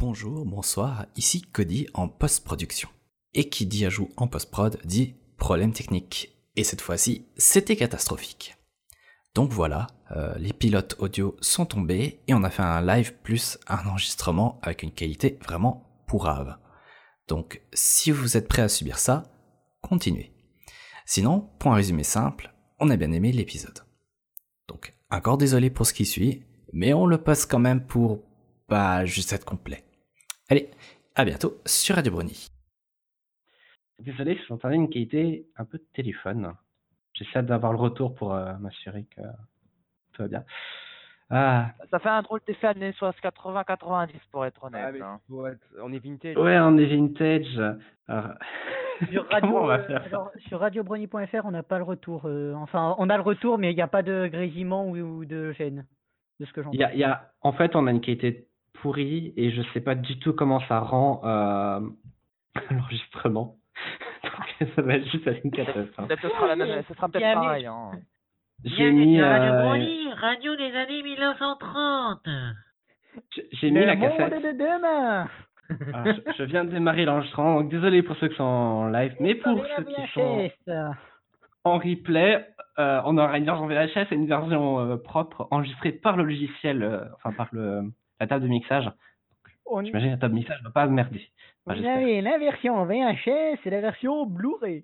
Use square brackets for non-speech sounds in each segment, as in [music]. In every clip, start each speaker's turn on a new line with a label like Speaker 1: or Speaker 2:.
Speaker 1: Bonjour, bonsoir, ici Cody en post-production. Et qui dit ajout en post-prod dit problème technique. Et cette fois-ci, c'était catastrophique. Donc voilà, euh, les pilotes audio sont tombés et on a fait un live plus un enregistrement avec une qualité vraiment pourrave. Donc si vous êtes prêt à subir ça, continuez. Sinon, pour un résumé simple, on a bien aimé l'épisode. Donc encore désolé pour ce qui suit, mais on le passe quand même pour pas juste être complet. Allez, à bientôt sur Radio Brony.
Speaker 2: Désolé, j'entendais une qualité un peu de téléphone. J'essaie d'avoir le retour pour euh, m'assurer que tout va bien.
Speaker 3: Ah. Ça fait un drôle d'effet années 80-90 pour être honnête.
Speaker 4: Ah, hein. on est vintage.
Speaker 2: Ouais, on est vintage. [laughs]
Speaker 5: Sur [laughs] radio, radiobrony.fr, on n'a pas le retour. Euh, enfin, on a le retour, mais il n'y a pas de grésillement ou, de gêne, de ce que j'entends.
Speaker 2: Il y a, en fait, on a une qualité pourrie et je sais pas du tout comment ça rend euh, [laughs] l'enregistrement. [laughs] Donc, [laughs] ça va être juste une catastrophe.
Speaker 3: Ce sera, sera peut-être pareil. Hein.
Speaker 6: J'ai mis. Radio euh, radio des années 1930.
Speaker 2: J'ai mis la cassette.
Speaker 5: de demain.
Speaker 2: Ah, je, viens de démarrer l'enregistrement, donc désolé pour ceux qui sont en live, mais pour ceux qui sont en replay, euh, on aura une version VHS et une version euh, propre enregistrée par le logiciel, euh, enfin par le, la table de mixage. J'imagine la table de mixage ne va pas merder.
Speaker 5: Vous avez la version VHS et la version Blu-ray.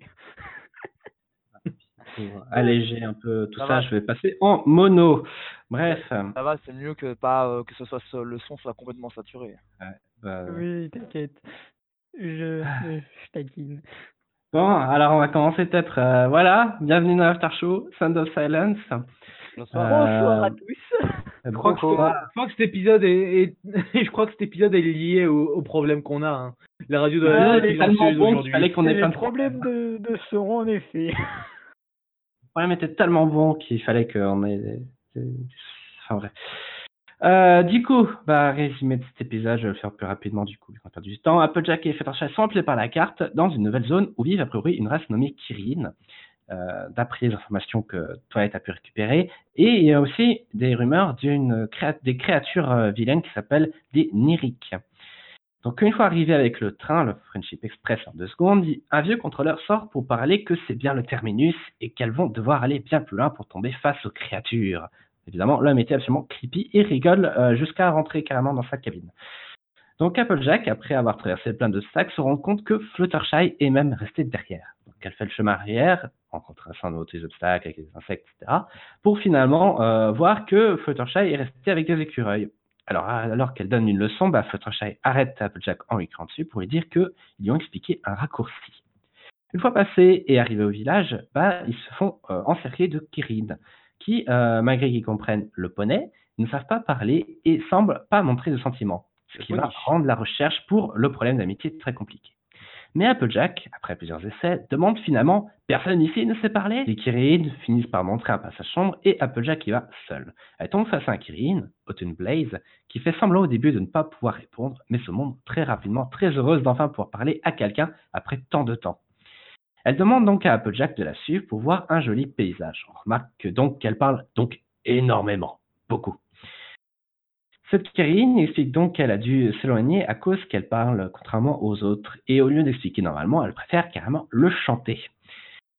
Speaker 2: pour [laughs] alléger un peu tout ça, je vais passer en mono. Bref.
Speaker 3: Ça va, c'est mieux que pas que ce soit le son soit complètement saturé.
Speaker 2: Ouais, bah,
Speaker 5: oui, t'inquiète. Je, je, taquine.
Speaker 2: Bon, alors on va commencer peut-être. Euh, voilà, bienvenue dans l'After Show, Sound of Silence.
Speaker 5: Bonsoir, Bonsoir à tous.
Speaker 4: Je crois, que, je crois, que, cet épisode est, [laughs] je crois que cet épisode est lié au, au problème qu'on a. Hein. La radio de la [laughs]
Speaker 2: ouais, tellement bon qu'il fallait qu'on ait plein de
Speaker 5: problèmes de, de son en effet.
Speaker 2: Le problème était tellement bon qu'il fallait qu'on ait. Enfin bref. Euh, du coup, bah, résumé de cet épisode, je vais le faire plus rapidement du coup, on perd du temps. Applejack et Fluttershy sont appelés par la carte dans une nouvelle zone où vivent a priori une race nommée Kirin, euh, d'après les informations que Twilight a pu récupérer. Et il y a aussi des rumeurs d'une des créatures euh, vilaines qui s'appellent des Nirik. Donc une fois arrivé avec le train, le Friendship Express en deux secondes, un vieux contrôleur sort pour parler que c'est bien le terminus et qu'elles vont devoir aller bien plus loin pour tomber face aux créatures. Évidemment, l'homme était absolument creepy et rigole euh, jusqu'à rentrer carrément dans sa cabine. Donc Applejack, après avoir traversé plein de sacs, se rend compte que Fluttershy est même resté derrière. Donc elle fait le chemin arrière, en traversant de nouveaux obstacles avec les insectes, etc., pour finalement euh, voir que Fluttershy est resté avec des écureuils. Alors, alors qu'elle donne une leçon, bah, Fluttershy arrête Applejack en lui criant dessus pour lui dire qu'ils lui ont expliqué un raccourci. Une fois passé et arrivé au village, bah, ils se font euh, encercler de Kirin qui, euh, malgré qu'ils comprennent le poney, ne savent pas parler et semblent pas montrer de sentiments, ce qui va rendre la recherche pour le problème d'amitié très compliqué. Mais Applejack, après plusieurs essais, demande finalement Personne ici ne sait parler Les Kirin finissent par montrer un passage sombre et Applejack y va seul. Elle tombe face à un Kirin, Autumn Blaze, qui fait semblant au début de ne pas pouvoir répondre, mais se montre très rapidement très heureuse d'enfin pouvoir parler à quelqu'un après tant de temps? Elle demande donc à Applejack de la suivre pour voir un joli paysage. On remarque donc qu'elle parle donc énormément, beaucoup. Cette Karine explique donc qu'elle a dû s'éloigner à cause qu'elle parle contrairement aux autres, et au lieu d'expliquer normalement, elle préfère carrément le chanter.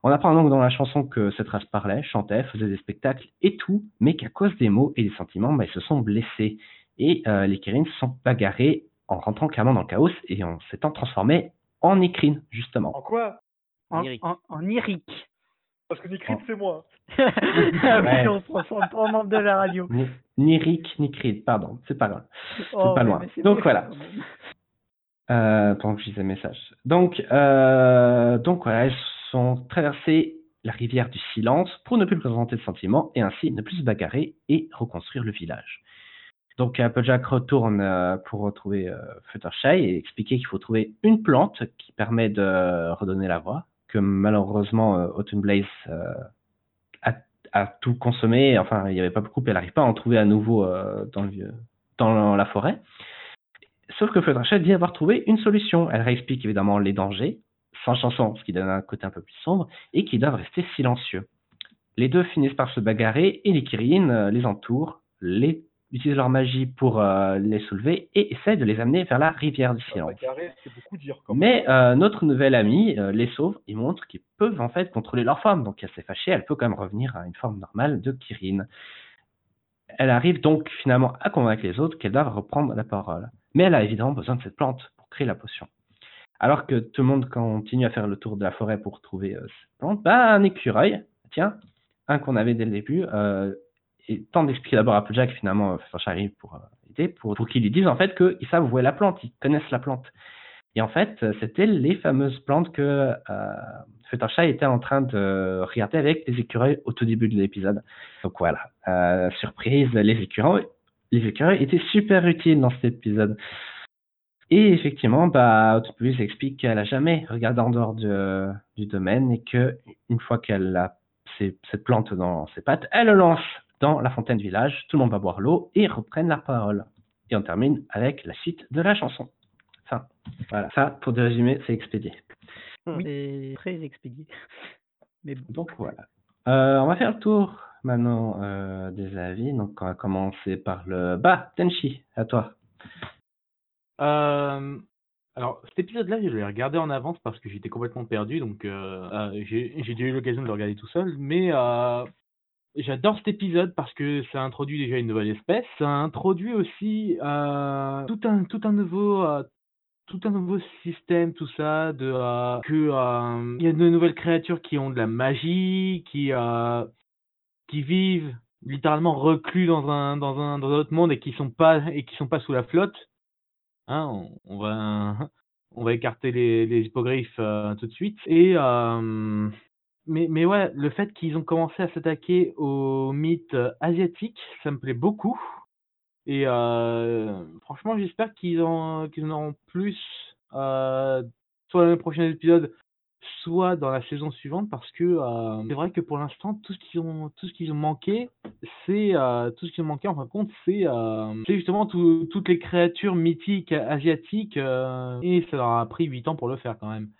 Speaker 2: On apprend donc dans la chanson que cette race parlait, chantait, faisait des spectacles et tout, mais qu'à cause des mots et des sentiments, bah, ils se sont blessés. Et euh, les Kérines se sont bagarrées en rentrant carrément dans le chaos et en s'étant transformées en écrines, justement.
Speaker 4: En quoi?
Speaker 5: En, en, en.
Speaker 4: Parce que Nikrid, c'est moi. [laughs]
Speaker 5: ah oui, on se transforme pas en membre de la radio.
Speaker 2: Ni, Rick, ni Creed, pardon, c'est pas grave. C'est oh, pas loin. Donc voilà. Euh, pendant que je disais message. Donc, euh, donc voilà, elles sont traversées la rivière du silence pour ne plus présenter de sentiments et ainsi ne plus se bagarrer et reconstruire le village. Donc Applejack retourne euh, pour retrouver euh, Fluttershy et expliquer qu'il faut trouver une plante qui permet de redonner la voix, que malheureusement euh, Autumn Blaze euh, a, tout consommé, enfin il n'y avait pas beaucoup, et elle n'arrive pas à en trouver à nouveau dans, le, dans la forêt. Sauf que Fluttershy dit avoir trouvé une solution. Elle réexplique évidemment les dangers, sans chanson, ce qui donne un côté un peu plus sombre, et qui doivent rester silencieux. Les deux finissent par se bagarrer et les Kirin les entourent, les utilisent leur magie pour euh, les soulever et essaient de les amener vers la rivière du silence. Mais euh, notre nouvelle amie euh, les sauve et montre qu'ils peuvent en fait contrôler leur forme. Donc elle s'est fâchée, elle peut quand même revenir à une forme normale de Kirin. Elle arrive donc finalement à convaincre les autres qu'elle doit reprendre la parole. Mais elle a évidemment besoin de cette plante pour créer la potion. Alors que tout le monde continue à faire le tour de la forêt pour trouver cette plante, bah, un écureuil, tiens, un qu'on avait dès le début, euh, et tente d'expliquer d'abord à Applejack finalement euh, Fluttershy arrive pour euh, aider, pour, pour qu'ils lui disent en fait qu'ils savent où est la plante, ils connaissent la plante. Et en fait, euh, c'était les fameuses plantes que euh, était en train de regarder avec les écureuils au tout début de l'épisode. Donc voilà, euh, surprise, les écureuils, les écureuils étaient super utiles dans cet épisode. Et effectivement, bah, explique qu'elle a jamais regardé en dehors de- du domaine et que une fois qu'elle a cette plante dans ses pattes, elle le lance dans la fontaine du village. Tout le monde va boire l'eau et reprennent la parole. Et on termine avec la suite de la chanson. Enfin, voilà. Ça, pour résumer, c'est expédié.
Speaker 5: C'est très expédié. Mais bon.
Speaker 2: Donc voilà. Euh, on va faire le tour maintenant euh, des avis. Donc on va commencer par le bas. Tenchi, à toi.
Speaker 4: Euh, alors, cet épisode-là, je l'ai regardé en avance parce que j'étais complètement perdu, donc euh, euh, j'ai j'ai déjà eu l'occasion de le regarder tout seul. Mais euh, j'adore cet épisode parce que ça introduit déjà une nouvelle espèce. Ça introduit aussi euh, tout un tout un nouveau euh, tout un nouveau système, tout ça, de euh, que euh, il y a de nouvelles créatures qui ont de la magie, qui euh, qui vivent littéralement reclus dans un dans un dans un autre monde et qui sont pas et qui sont pas sous la flotte. Hein, on, va [laughs] on va écarter les, les hippogriffes euh, tout de suite. Et mais mais ouais, le fait qu'ils ont commencé à s'attaquer aux mythes euh, asiatiques, ça me plaît beaucoup. Et euh, franchement, j'espère qu'ils en qu'ils en auront plus euh, soit dans les prochains épisodes, soit dans la saison suivante, parce que euh, c'est vrai que pour l'instant, tout ce qu'ils ont tout ce qu'ils ont manqué, c'est euh, tout ce qu'ils ont manqué en fin de compte, c'est euh, c'est justement tout- toutes les créatures mythiques asiatiques, et ça leur a pris 8 ans pour le faire quand même.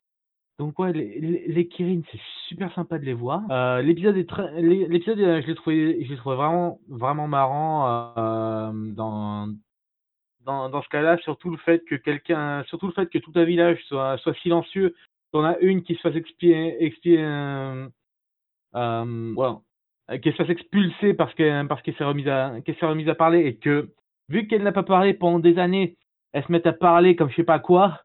Speaker 4: Donc ouais, les, les, les Kirin, c'est super sympa de les voir. Euh, l'épisode est très, l'é- l'épisode, euh, je l'ai trouvé, je l'ai trouvé vraiment, vraiment marrant euh, dans, dans, dans ce cas-là, surtout le fait que quelqu'un, surtout le fait que tout un village soit, soit silencieux. T'en as une qui se fasse expier, expier, euh, voilà, euh, qu'elle se fasse expulser parce qu'elle, parce qu'elle s'est remise à, qu'elle s'est remise à parler et que vu qu'elle n'a pas parlé pendant des années, elle se met à parler comme je sais pas quoi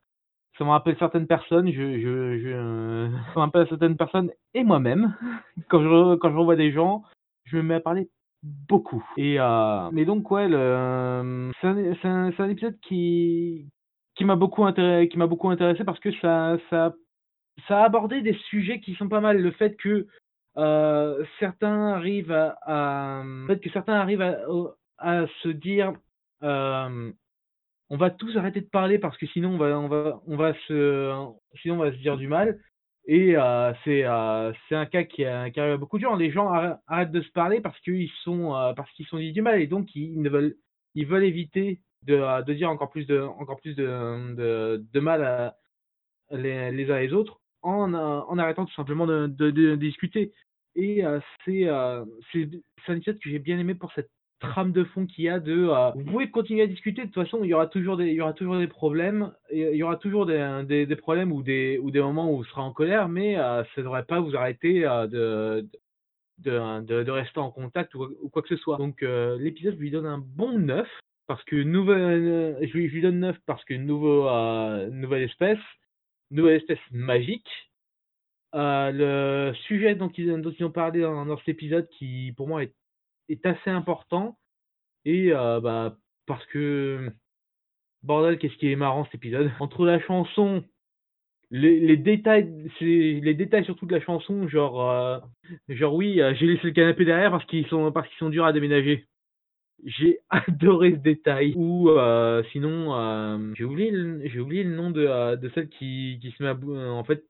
Speaker 4: ça me rappelle certaines personnes, je, je, je, euh, [laughs] ça me rappelle certaines personnes et moi-même. [laughs] Quand je, quand je revois des gens, je me mets à parler beaucoup. Et euh, mais donc ouais, euh, c'est un, un, un épisode qui qui m'a beaucoup intéressé, qui m'a beaucoup intéressé parce que ça ça ça a abordé des sujets qui sont pas mal. Le fait que euh, certains arrivent à, à le fait que certains arrivent à, à se dire euh, on va tous arrêter de parler parce que sinon on va on va on va se sinon on va se dire du mal. Et euh, c'est euh, c'est un cas qui, arrive à beaucoup de gens. Les gens arrê- arrêtent de se parler parce qu'ils sont euh, sont dit du mal et donc ils veulent ils veulent éviter de, de dire encore plus de encore plus de de, mal à les, les uns les autres en, en arrêtant tout simplement de, discuter. Et c'est c'est un épisode que j'ai bien aimé pour cette trame de fond qu'il y a de euh, vous pouvez continuer à discuter de toute façon il y aura toujours des il y aura toujours des problèmes il y aura toujours des, des, des problèmes ou des ou des moments où vous serez en colère mais euh, ça ne devrait pas vous arrêter euh, de, de, de de rester en contact ou, ou quoi que ce soit. Donc l'épisode lui donne un bon 9 parce que nouvelle je lui, je lui donne 9 parce que nouveau nouvelle espèce nouvelle espèce magique. Le sujet dont ils, dont ils ont parlé dans, dans cet épisode qui pour moi est, est assez important et euh, bah parce que bordel qu'est-ce qui est marrant cet épisode? [laughs] Entre la chanson les, les détails les détails surtout de la chanson genre euh, genre oui euh, j'ai laissé le canapé derrière parce qu'ils sont parce qu'ils sont durs à déménager. J'ai [laughs] adoré ce détail. Ou sinon j'ai oublié j'ai oublié le nom de de celle qui qui se met en fait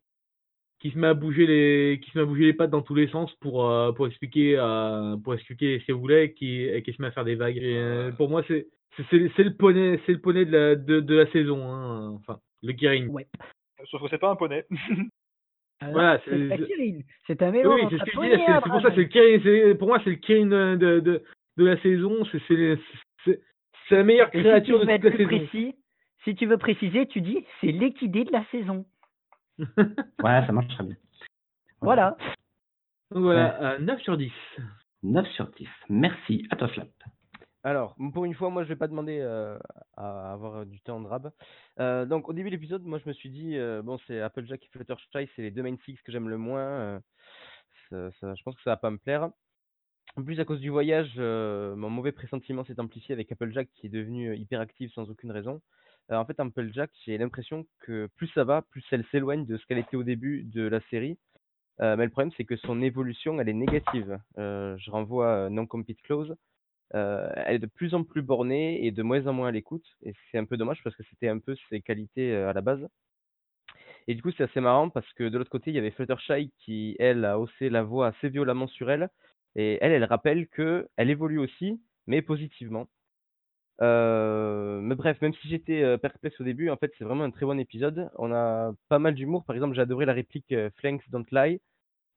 Speaker 4: qui se met à bouger les qui se met à bouger les pattes dans tous les sens pour euh, pour expliquer euh, pour expliquer ce qu'elle voulait et qui et qui se met à faire des vagues et, euh, pour moi c'est c'est le poney c'est le poney de la de, de la saison hein, enfin le Kirin
Speaker 5: Ouais.
Speaker 7: Sauf que c'est pas un poney.
Speaker 5: Alors,
Speaker 4: Voilà,
Speaker 5: c'est Kirin. Un mélange
Speaker 4: oui,
Speaker 5: entre
Speaker 4: c'est ce
Speaker 5: poney
Speaker 4: pour ça,
Speaker 5: dragon.
Speaker 4: c'est le Kirin, c'est- pour moi, c'est le Kirin de, de, de, la saison, c'est, c'est, c'est, la meilleure
Speaker 5: si
Speaker 4: créature
Speaker 5: veux
Speaker 4: de toute la saison.
Speaker 5: précis, si tu veux préciser, tu dis c'est l'équidé de la saison. [laughs]
Speaker 2: Ouais, ça marche très bien.
Speaker 5: Voilà.
Speaker 4: Donc voilà, euh, 9 sur 10.
Speaker 2: 9 sur 10. Merci. À toi, Flap.
Speaker 8: Alors, pour une fois, moi, je vais pas demander euh, à avoir du temps de rab. Euh, donc, au début de l'épisode, moi, je me suis dit, euh, bon, c'est Applejack et Fluttershy, c'est les deux main six que j'aime le moins. euh, ça- ça- je pense que ça va pas me plaire. En plus, à cause du voyage, euh, mon mauvais pressentiment s'est amplifié avec Applejack qui est devenu euh, hyperactive sans aucune raison. Euh, en fait, Applejack, j'ai l'impression que plus ça va, plus elle s'éloigne de ce qu'elle était au début de la série. Euh, mais le problème, c'est que son évolution, elle est négative. Euh, je renvoie à Non-Compete Clause. Elle est de plus en plus bornée et de moins en moins à l'écoute. Et c'est un peu dommage parce que c'était un peu ses qualités à la base. Et du coup, c'est assez marrant parce que de l'autre côté, il y avait Fluttershy qui, elle, a haussé la voix assez violemment sur elle. Et elle, elle rappelle que elle évolue aussi, mais positivement. Euh, mais bref, même si j'étais euh, perplexe au début, en fait, c'est vraiment un très bon épisode. On a pas mal d'humour. Par exemple, j'ai adoré la réplique euh, Flanks Don't Lie.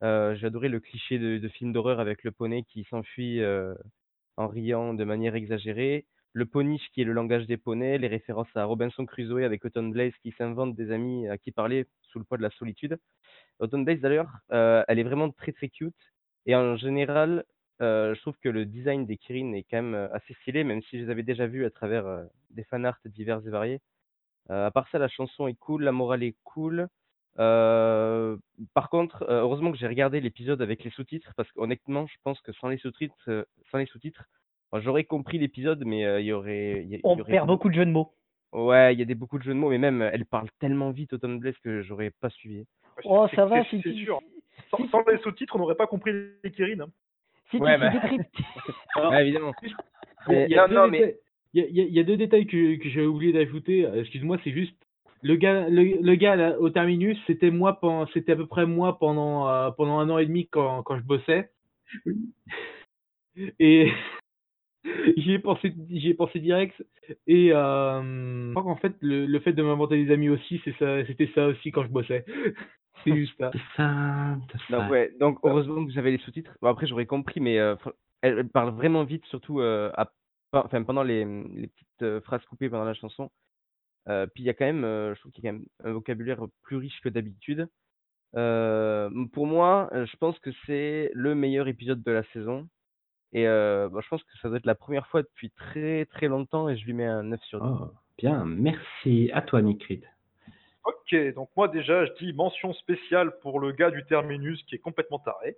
Speaker 8: J'ai adoré le cliché de, film d'horreur avec le poney qui s'enfuit en riant de manière exagérée. Le poniche qui est le langage des poneys, les références à Robinson Crusoe avec Autumn Blaze qui s'invente des amis à qui parler sous le poids de la solitude. Autumn Blaze d'ailleurs, elle est vraiment très très cute. Et en général, je trouve que le design des Kirin est quand même assez stylé, même si je les avais déjà vus à travers euh, des fanarts divers et variés. Euh, à part ça, la chanson est cool, la morale est cool. Euh, par contre, euh, heureusement que j'ai regardé l'épisode avec les sous-titres, parce qu'honnêtement, je pense que sans les sous-titres, euh, sans les sous-titres, j'aurais compris l'épisode, mais euh, il y aurait, il y a- il y
Speaker 5: On
Speaker 8: aurait
Speaker 5: perd beaucoup de jeux de mots.
Speaker 8: Ouais, il y a des beaucoup de jeux de mots, mais même elle parle tellement vite Autumn Blaze que j'aurais pas suivi.
Speaker 5: Oh, ça va,
Speaker 7: c'est-
Speaker 5: si
Speaker 7: C'est
Speaker 5: tu-
Speaker 7: sûr. Sans, sans les sous-titres, on n'aurait pas compris les Kirin. hein.
Speaker 5: Si
Speaker 8: Ouais,
Speaker 5: tu
Speaker 8: bah.
Speaker 5: fais décrypter- [laughs]
Speaker 4: Alors,
Speaker 8: Ouais, évidemment.
Speaker 4: Il y a,
Speaker 8: Non,
Speaker 4: deux
Speaker 8: non, mais-
Speaker 4: détails- il y a- il y a- il y a deux détails que, que j'ai oublié d'ajouter. Euh, Excuse-moi, c'est juste le gars, le, le gars là, au terminus, c'était moi, pendant- c'était à peu près moi pendant euh, pendant un an et demi quand, quand je bossais. Et [laughs] j'y ai pensé, j'y ai pensé direct. Et euh, je crois qu'en fait, le, le fait de m'inventer des amis aussi, c'est ça, c'était ça aussi quand je bossais. [laughs] c'est juste ça. [laughs]
Speaker 2: C'est ça. ça.
Speaker 8: Donc, ouais, donc heureusement que j'avais les sous-titres. Bon, après, j'aurais compris, mais euh, elle, parle vraiment vite, surtout euh, à- pas- enfin, pendant les, les petites euh, phrases coupées pendant la chanson. Euh, puis il y a quand même, euh, je trouve qu'il y a quand même un vocabulaire plus riche que d'habitude. Euh, pour moi, je pense que c'est le meilleur épisode de la saison. Et euh, bon, je pense que ça doit être la première fois depuis très très longtemps et je lui mets un 9 sur 10.
Speaker 2: Oh, bien. Merci. À toi, Mikrid.
Speaker 7: Ok, donc moi déjà, je dis mention spéciale pour le gars du terminus qui est complètement taré.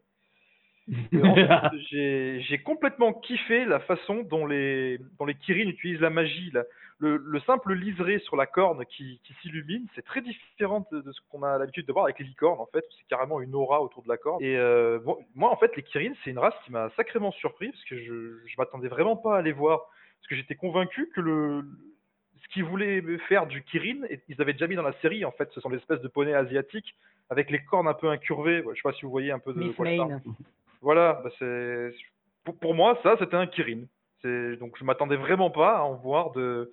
Speaker 7: [laughs] J'ai j'ai complètement kiffé la façon dont les, dont les Kirin utilisent la magie. là. Le, le simple liseré sur la corne qui, qui s'illumine, c'est très différent de, de ce qu'on a l'habitude de voir avec les licornes, en fait. où C'est carrément une aura autour de la corne. Et euh, bon, moi, en fait, les Kirin, c'est une race qui m'a sacrément surpris, parce que je, je m'attendais vraiment pas à les voir. Parce que j'étais convaincu que le, ce qu'ils voulaient faire du Kirin, et ils avaient déjà mis dans la série, en fait. Ce sont des espèces de poneys asiatiques avec les cornes un peu incurvées. Je sais pas si vous voyez un peu de
Speaker 5: Miss
Speaker 7: quoi je parle.
Speaker 5: Main.
Speaker 7: Voilà, bah c'est pour, pour moi ça c'était un Kirin. C'est donc je m'attendais vraiment pas à en voir de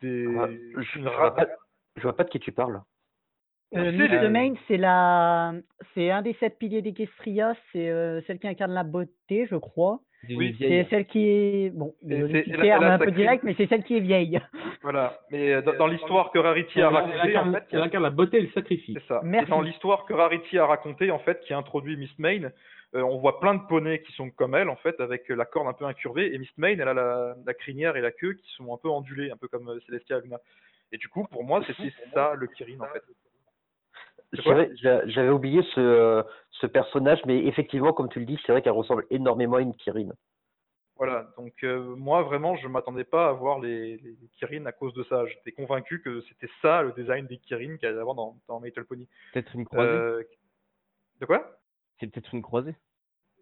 Speaker 7: des
Speaker 9: Ah, je,
Speaker 7: ra-
Speaker 9: vois pas, je vois pas de qui tu parles.
Speaker 5: Euh, Miss
Speaker 7: les-
Speaker 5: Main, c'est la, c'est un des sept piliers d'Equestria, c'est euh, celle qui incarne la beauté, je crois.
Speaker 7: Oui,
Speaker 5: C'est celle qui est, bon,
Speaker 7: c'est-
Speaker 5: un peu direct, mais c'est celle qui est vieille. [laughs]
Speaker 7: Voilà, mais euh, dans, dans l'histoire que Rarity a
Speaker 4: Elle
Speaker 7: racontée en
Speaker 4: incarne,
Speaker 7: fait,
Speaker 4: elle incarne la beauté et le sacrifice.
Speaker 7: c'est ça.
Speaker 5: Merci.
Speaker 7: Et dans l'histoire que Rarity a racontée en fait, qui a introduit Miss Main, euh, on voit plein de poneys qui sont comme elle en fait, avec la corne un peu incurvée. Et Miss Main, elle a la, la crinière et la queue qui sont un peu ondulées, un peu comme euh, Celestia Luna. Et du coup, pour moi, c'était ça le Kirin en fait.
Speaker 9: J'avais j'a- j'avais oublié ce, euh, ce personnage, mais effectivement, comme tu le dis, c'est vrai qu'elle ressemble énormément à une Kirin.
Speaker 7: Voilà, donc euh, moi vraiment je m'attendais pas à voir les, les Kirin à cause de ça. J'étais convaincu que c'était ça le design des Kirin qu'il allait y avoir dans, dans Little Pony.
Speaker 8: Peut-être une croisée.
Speaker 7: Euh, De quoi?
Speaker 8: C'est peut-être une croisée.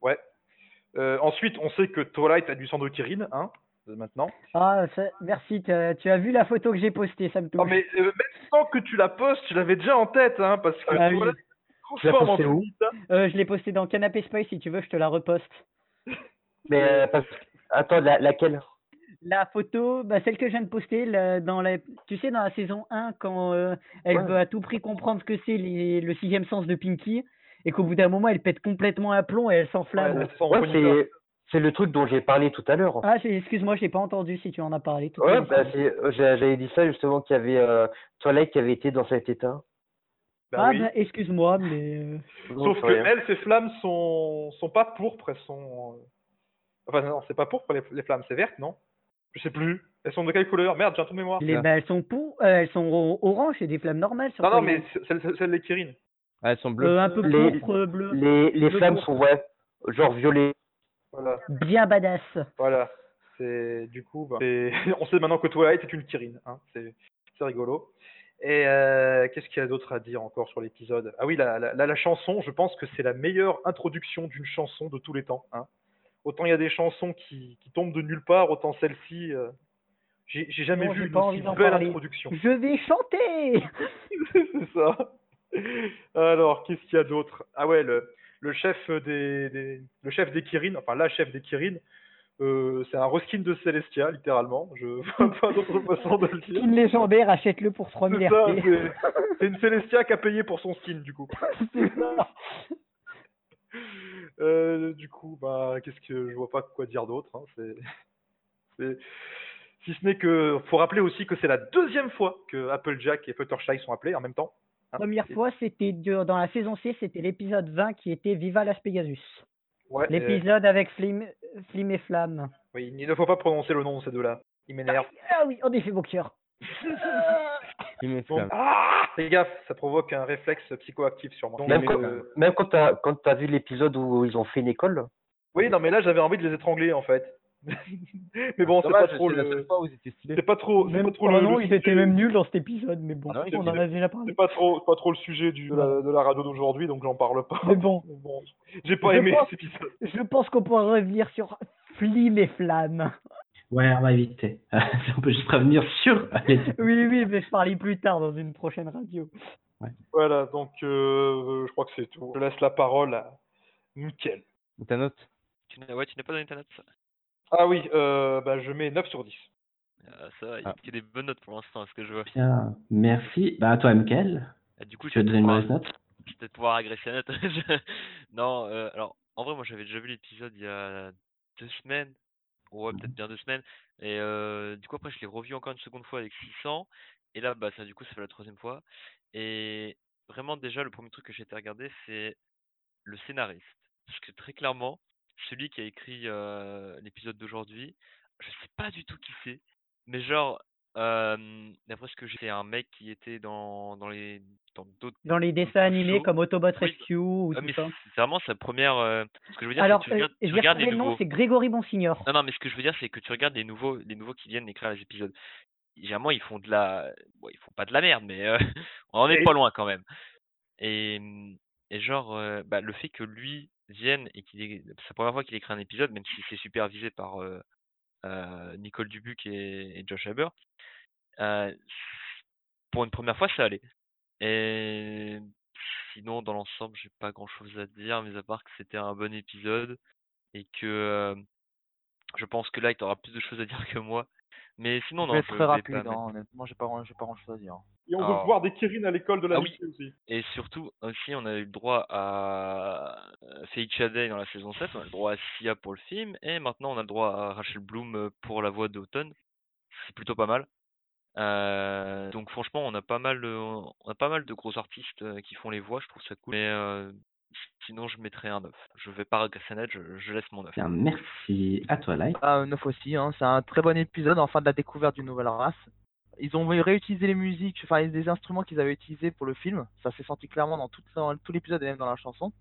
Speaker 7: Ouais. Euh, ensuite, on sait que Twilight a du sang de Kirin, hein, euh, maintenant.
Speaker 5: Ah, ça- merci, tu as vu la photo que j'ai postée, ça me touche.
Speaker 7: Non mais euh, même sans que tu la postes, tu l'avais déjà en tête, hein, parce que
Speaker 5: Ah oui.
Speaker 7: Twilight
Speaker 9: Tu l'as
Speaker 7: transforme en
Speaker 9: posté où.
Speaker 5: Euh, je l'ai postée dans Canapé Spice, si tu veux, je te la reposte. [laughs]
Speaker 9: Mais euh, parce... attends, la- laquelle?
Speaker 5: La photo, bah, celle que je viens de poster, la- dans la, tu sais, dans la saison 1, quand euh, elle
Speaker 9: Ouais.
Speaker 5: veut à tout prix comprendre ce que c'est les- le sixième sens de Pinky, et qu'au bout d'un moment, elle pète complètement un plomb et elle
Speaker 7: Ouais,
Speaker 5: s'enflamme.
Speaker 7: elle
Speaker 9: Ouais,
Speaker 7: Ponyta.
Speaker 9: c'est c'est le truc dont j'ai parlé tout à l'heure.
Speaker 5: Ah, excuse-moi, j'ai pas entendu si tu en as parlé. tout
Speaker 9: Ouais, bah, c'est- euh, j'a- j'avais dit ça justement qu'il y avait euh, Twilight qui avait été dans cet état.
Speaker 7: Bah
Speaker 5: ah,
Speaker 7: oui.
Speaker 5: bah, excuse-moi, mais. euh,
Speaker 7: Sauf
Speaker 9: c'est
Speaker 7: que
Speaker 9: rien.
Speaker 7: elles, ces flammes sont sont pas pourpres, elles sont. euh, Enfin non, c'est pas pourpre les, les flammes, c'est verte, non? Je sais plus. Elles sont de quelle couleur? Merde, j'ai un trou de mémoire.
Speaker 5: les, bah, elles sont pour, euh, elles sont orange et des flammes normales sur
Speaker 7: Non, mais c'est- celle celle des Kirin.
Speaker 8: Ah, elles sont bleues.
Speaker 5: Euh, un peu
Speaker 9: Les-
Speaker 5: pourpre, bleu.
Speaker 9: Les, les
Speaker 5: Bleu
Speaker 9: flammes
Speaker 5: pourpre.
Speaker 9: sont ouais, genre violet.
Speaker 7: Voilà,
Speaker 5: Bien badass.
Speaker 7: voilà. C'est du coup, bah, c'est- [laughs] on sait maintenant que Twilight est une Kirin. Hein. C'est c'est rigolo. Et euh, qu'est-ce qu'il y a d'autre à dire encore sur l'épisode? Ah oui, la, la, la, la chanson, je pense que c'est la meilleure introduction d'une chanson de tous les temps. Hein. Autant il y a des chansons qui, qui tombent de nulle part, autant celle-ci, euh, j'ai j'ai jamais
Speaker 5: Non,
Speaker 7: vu une aussi belle
Speaker 5: parler.
Speaker 7: introduction.
Speaker 5: Je vais chanter [laughs]
Speaker 7: c'est ça. Alors, qu'est-ce qu'il y a d'autre? Ah ouais, le, le chef des, des- le chef des Kirin, enfin la chef des Kirin, euh, c'est un reskin de Celestia, littéralement. Je [laughs] vois pas d'autre façon de le dire.
Speaker 5: Skin légendaire, achète-le pour 3000
Speaker 7: C'est
Speaker 5: RP.
Speaker 7: une Celestia qui a payé pour son skin, du coup. [laughs] Euh, du coup, bah, qu'est-ce que je vois pas quoi dire d'autre. hein, c'est, c'est- si ce n'est que, faut rappeler aussi que c'est la deuxième fois que Applejack et Fluttershy sont appelés en même temps. Hein.
Speaker 5: Première fois, c'était dans la saison 6, c'était l'épisode 20 qui était Viva Las Pegasus.
Speaker 7: Ouais, euh,
Speaker 5: L'épisode avec Flim, Flim et Flamme.
Speaker 7: oui, il ne faut pas prononcer le nom de ces deux-là. Il m'énerve.
Speaker 5: Ah oui, en effet, mon cœur.
Speaker 7: Bon.
Speaker 8: flamme.
Speaker 7: Ah Fais gaffe, ça provoque un réflexe psychoactif sur moi. Donc,
Speaker 9: Même,
Speaker 7: euh,
Speaker 9: quand, même quand t'as quand t'as vu l'épisode où ils ont fait une école,
Speaker 7: Oui, non, mais là j'avais envie de les étrangler en fait. [laughs] mais bon, c'est pas trop le. C'est pas trop. C'est
Speaker 5: Même,
Speaker 7: pas trop le.
Speaker 5: non,
Speaker 7: le
Speaker 5: ils étaient
Speaker 7: sujet-
Speaker 5: même nuls dans cet épisode, mais bon,
Speaker 8: Ah
Speaker 5: on en a déjà parlé.
Speaker 7: C'est pas trop, pas trop le sujet du, de, la, de la radio d'aujourd'hui, donc j'en parle pas.
Speaker 5: Mais bon,
Speaker 7: Bon, j'ai pas
Speaker 5: Je
Speaker 7: aimé
Speaker 5: pense-
Speaker 7: cet épisode.
Speaker 5: je pense qu'on pourra revenir sur Flim et Flamme.
Speaker 2: Ouais, on va éviter. [laughs] on peut juste revenir sur.
Speaker 5: Oui, oui, mais je parlais plus tard dans une prochaine radio.
Speaker 7: Voilà, donc euh, je crois que c'est tout. Je laisse la parole à Mickaël.
Speaker 8: Ta note
Speaker 10: Tu n'as ouais, tu n'as pas donné ta note.
Speaker 7: Ah oui, euh, bah, je mets 9 sur 10.
Speaker 10: Ah, ça va, il y
Speaker 8: Ah.
Speaker 10: a que des bonnes notes pour l'instant, à ce que je vois?
Speaker 2: Bien, merci. Bah, à toi, Michael.
Speaker 10: Ah, du coup,
Speaker 2: Tu
Speaker 10: je vais
Speaker 2: donner une
Speaker 10: pouvoir-
Speaker 2: mauvaise note?
Speaker 10: je vais peut-être pouvoir agresser la note. Je- non, euh, alors, en vrai, moi, j'avais déjà vu l'épisode il y a deux semaines. Ouais, peut-être bien deux semaines. Et euh, du coup, après, je l'ai revu encore une seconde fois avec 600. Et là, bah, ça, du coup, ça fait la troisième fois. Et vraiment, déjà, le premier truc que j'ai été regarder, c'est le scénariste. Parce que très clairement, celui qui a écrit euh, l'épisode d'aujourd'hui, je sais pas du tout qui c'est. Mais genre, euh, d'après ce que j'ai, c'est un mec qui était dans, dans les dans d'autres
Speaker 5: Dans les dessins animés
Speaker 10: shows.
Speaker 5: comme Autobot
Speaker 10: Oui,
Speaker 5: Rescue ou
Speaker 10: Ah,
Speaker 5: tout ça.
Speaker 10: c'est vraiment sa première. euh, Ce que je veux dire,
Speaker 5: Alors,
Speaker 10: c'est que tu regardes,
Speaker 5: euh,
Speaker 10: tu regardes les nouveaux.
Speaker 5: c'est Grégory Bonsignor.
Speaker 10: Non, non, mais ce que je veux dire, c'est que tu regardes les nouveaux, les nouveaux qui viennent écrire les épisodes. Généralement, ils font de la, bon, ils font pas de la merde, mais euh, [laughs] on en est
Speaker 7: Et-
Speaker 10: pas loin quand même. Et, et genre, bah, le fait que lui vienne et qu'il c'est première fois qu'il écrit un épisode, même si c'est supervisé par euh, euh, Nicole Dubuc et, Josh Haber, euh, pour une première fois, ça allait. Et sinon, dans l'ensemble, j'ai pas grand chose à dire, mais à part que c'était un bon épisode et que je pense que là, il aura plus de choses à dire [laughs] que moi. Mais sinon,
Speaker 3: Je
Speaker 10: non,
Speaker 3: vais être
Speaker 10: je
Speaker 3: très
Speaker 10: vais
Speaker 3: rapide,
Speaker 10: pas
Speaker 3: hein, honnêtement, j'ai pas, j'ai pas grand chose à dire.
Speaker 7: Et on veut voir des Kirin à l'école de la
Speaker 10: Ah oui.
Speaker 7: aussi.
Speaker 10: Et surtout, aussi, on a eu le droit à Feicha Day dans la saison 7, on a le droit à Sia pour le film, et maintenant on a le droit à Rachel Bloom euh, pour la voix d'automne. C'est plutôt pas mal. Euh, donc franchement, on a pas mal, de, on a pas mal de gros artistes euh, qui font les voix, je trouve ça cool. Mais euh, sinon, je mettrais un 9. Je vais pas regresser la note, je, je laisse mon 9.
Speaker 2: Bien, merci. À toi, Light.
Speaker 3: Ah, 9 aussi, hein. c'est un très bon épisode, enfin de la découverte d'une nouvelle race. Ils ont réutilisé les musiques, enfin les instruments qu'ils avaient utilisés pour le film. Ça s'est senti clairement dans tout, l'épisode et même dans la chanson.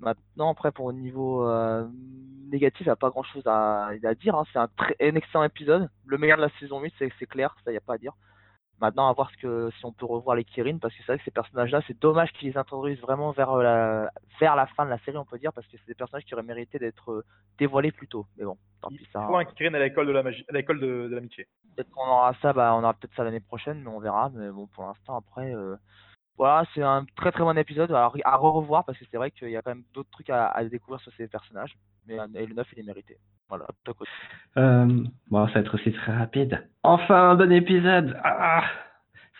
Speaker 3: Maintenant, après, pour le niveau euh, négatif, il n'y a pas grand chose à, à dire. hein. C'est un, très, un excellent épisode. Le meilleur de la saison 8, c'est c'est clair, ça, il n'y a pas à dire. Maintenant, à voir ce que, si on peut revoir les Kirin, parce que c'est vrai que ces personnages-là, c'est dommage qu'ils les introduisent vraiment vers euh, la, vers la fin de la série, on peut dire, parce que c'est des personnages qui auraient mérité d'être euh, dévoilés plus tôt. Mais bon, tant
Speaker 7: Il
Speaker 3: pis, ça.
Speaker 7: faut un Kirin à l'école de la magie, à l'école de, de l'amitié.
Speaker 3: Peut-être qu'on aura ça, bah, on aura peut-être ça l'année prochaine, mais on verra. Mais bon, pour l'instant, après, euh, voilà, c'est un très très bon épisode à, re- à revoir parce que c'est vrai qu'il y a quand même d'autres trucs à, à découvrir sur ces personnages. Mais euh, et le 9, il est mérité. Voilà.
Speaker 2: Euh, bon, ça va être aussi très rapide. Enfin, un bon épisode. Ah,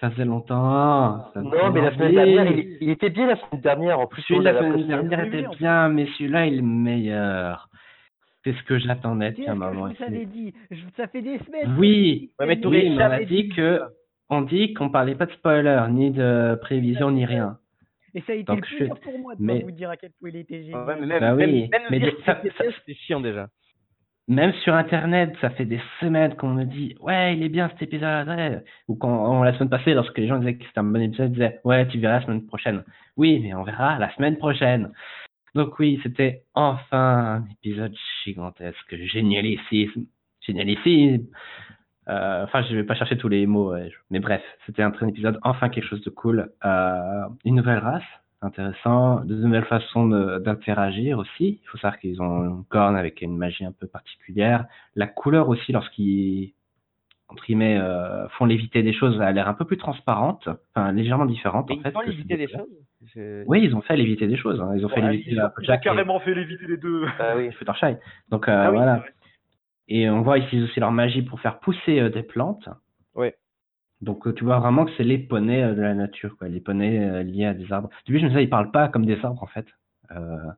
Speaker 2: ça faisait longtemps. Ça me
Speaker 9: non, mais la semaine dernière, il, il était bien la semaine dernière. En plus,
Speaker 2: Celui
Speaker 9: on
Speaker 2: de la semaine dernière était bien, mais celui-là, il est meilleur. C'est ce que j'attendais un
Speaker 5: que je
Speaker 2: moment.
Speaker 5: vous avais dit. Je- ça fait des semaines.
Speaker 2: Oui,
Speaker 8: Ouais, mais
Speaker 2: oui, mais on a dit que on dit qu'on parlait pas de spoiler, ni de prévision, ni rien.
Speaker 5: Et ça a été
Speaker 2: Donc,
Speaker 5: le plus
Speaker 2: je-
Speaker 5: dur pour moi de
Speaker 2: mais-
Speaker 5: vous dire à quel point il était génial.
Speaker 8: Ouais, mais même,
Speaker 2: Bah
Speaker 8: même,
Speaker 2: oui,
Speaker 8: même bien, c'était chiant déjà.
Speaker 2: Même sur internet, ça fait des semaines qu'on me dit ouais, il est bien cet épisode. ouais. Ou quand on, la semaine passée, lorsque les gens disaient que c'était un bon épisode, ils disaient ouais, tu verras la semaine prochaine. Oui, mais on verra la semaine prochaine. Donc oui, c'était enfin un épisode gigantesque, génialissime, génialissime. Euh, enfin, je vais pas chercher tous les mots, ouais, mais bref, c'était un très épisode, enfin quelque chose de cool. Euh, une nouvelle race, intéressant, de nouvelles façons d'interagir aussi. Il faut savoir qu'ils ont une corne avec une magie un peu particulière. La couleur aussi, lorsqu'ils entre guillemets, euh, font léviter des choses, a l'air un peu plus transparente, enfin légèrement différente
Speaker 8: Mais
Speaker 2: en
Speaker 8: ils
Speaker 2: fait.
Speaker 8: font
Speaker 2: que
Speaker 8: éviter des choses Je-
Speaker 2: Oui, ils ont fait léviter des choses. hein. Ils ont fait léviter
Speaker 7: ils,
Speaker 2: la
Speaker 7: ont, ils ont
Speaker 2: et-
Speaker 7: carrément fait léviter les deux.
Speaker 8: Ah oui.
Speaker 2: et Fluttershy. Donc euh,
Speaker 7: Ah oui,
Speaker 2: voilà. Et on voit ici aussi leur magie pour faire pousser euh, des plantes.
Speaker 8: Ouais.
Speaker 2: Donc euh, tu vois vraiment que c'est les poneys euh, de la nature, quoi. Les poneys euh, liés à des arbres. Du coup, je me disais, ils parlent pas comme des arbres en fait. Euh,